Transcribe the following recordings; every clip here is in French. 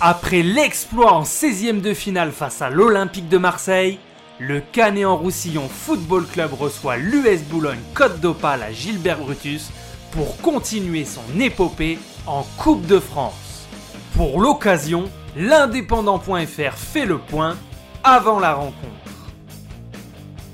Après l'exploit en 16e de finale face à l'Olympique de Marseille, le Canet en Roussillon Football Club reçoit l'US Boulogne Côte d'Opale à Gilbert Brutus pour continuer son épopée en Coupe de France. Pour l'occasion, l'indépendant.fr fait le point avant la rencontre.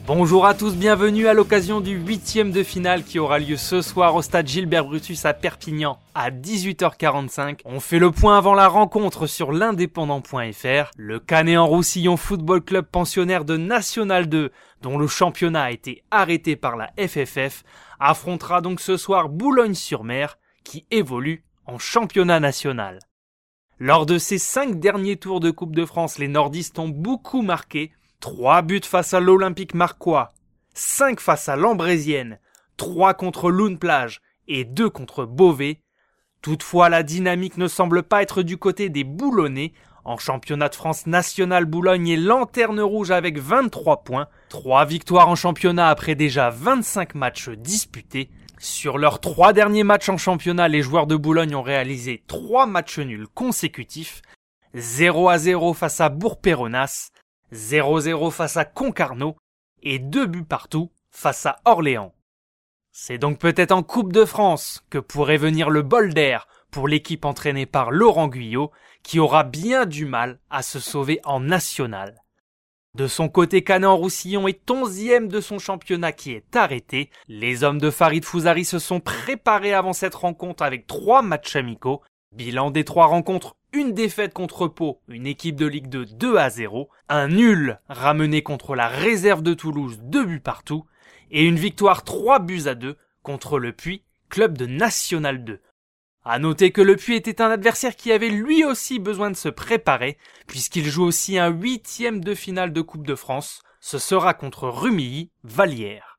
Bonjour à tous, bienvenue à l'occasion du huitième de finale qui aura lieu ce soir au stade Gilbert Brutus à Perpignan à 18h45. On fait le point avant la rencontre sur l'indépendant.fr. Le Canet en Roussillon Football Club pensionnaire de National 2, dont le championnat a été arrêté par la FFF, affrontera donc ce soir Boulogne-sur-Mer qui évolue en championnat national. Lors de ces cinq derniers tours de Coupe de France, les nordistes ont beaucoup marqué 3 buts face à l'Olympique Marquois, 5 face à l'Ambrésienne, 3 contre Loun Plage et 2 contre Beauvais. Toutefois, la dynamique ne semble pas être du côté des Boulonnais. En championnat de France national, Boulogne est lanterne rouge avec 23 points, 3 victoires en championnat après déjà 25 matchs disputés. Sur leurs 3 derniers matchs en championnat, les joueurs de Boulogne ont réalisé 3 matchs nuls consécutifs. 0 à 0 face à Bourg-Péronas, 0-0 face à Concarneau et deux buts partout face à Orléans. C'est donc peut-être en Coupe de France que pourrait venir le bol d'air pour l'équipe entraînée par Laurent Guyot qui aura bien du mal à se sauver en national. De son côté, Canet-en-Roussillon est onzième de son championnat qui est arrêté. Les hommes de Farid Fouzari se sont préparés avant cette rencontre avec trois matchs amicaux. Bilan des trois rencontres, une défaite contre Pau, une équipe de Ligue 2 2 à 0, un nul ramené contre la réserve de Toulouse 2 buts partout, et une victoire 3 buts à 2 contre le Puy, club de National 2. À noter que le Puy était un adversaire qui avait lui aussi besoin de se préparer, puisqu'il joue aussi un huitième de finale de Coupe de France, ce sera contre Rumilly, Vallière.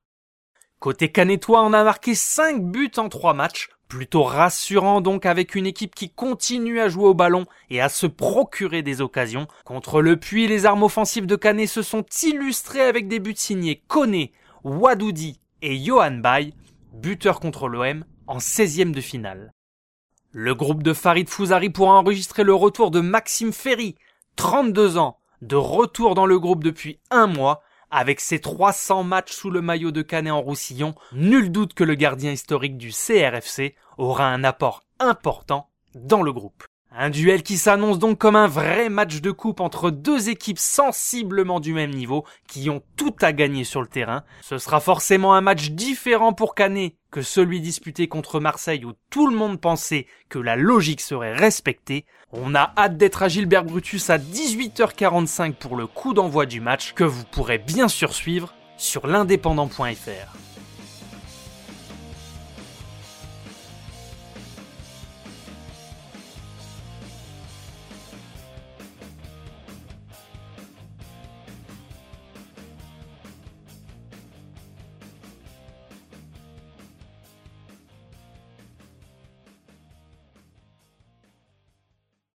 Côté canetois, on a marqué 5 buts en 3 matchs, Plutôt rassurant donc avec une équipe qui continue à jouer au ballon et à se procurer des occasions. Contre le puits, les armes offensives de Canet se sont illustrées avec des buts signés Kone, Wadoudi et Johan Bay, buteurs contre l'OM en 16e de finale. Le groupe de Farid Fouzari pourra enregistrer le retour de Maxime Ferry, 32 ans, de retour dans le groupe depuis un mois avec ses 300 matchs sous le maillot de Canet en Roussillon, nul doute que le gardien historique du CRFC aura un apport important dans le groupe. Un duel qui s'annonce donc comme un vrai match de coupe entre deux équipes sensiblement du même niveau qui ont tout à gagner sur le terrain. Ce sera forcément un match différent pour Canet que celui disputé contre Marseille où tout le monde pensait que la logique serait respectée. On a hâte d'être à Gilbert Brutus à 18h45 pour le coup d'envoi du match que vous pourrez bien sûr suivre sur l'indépendant.fr.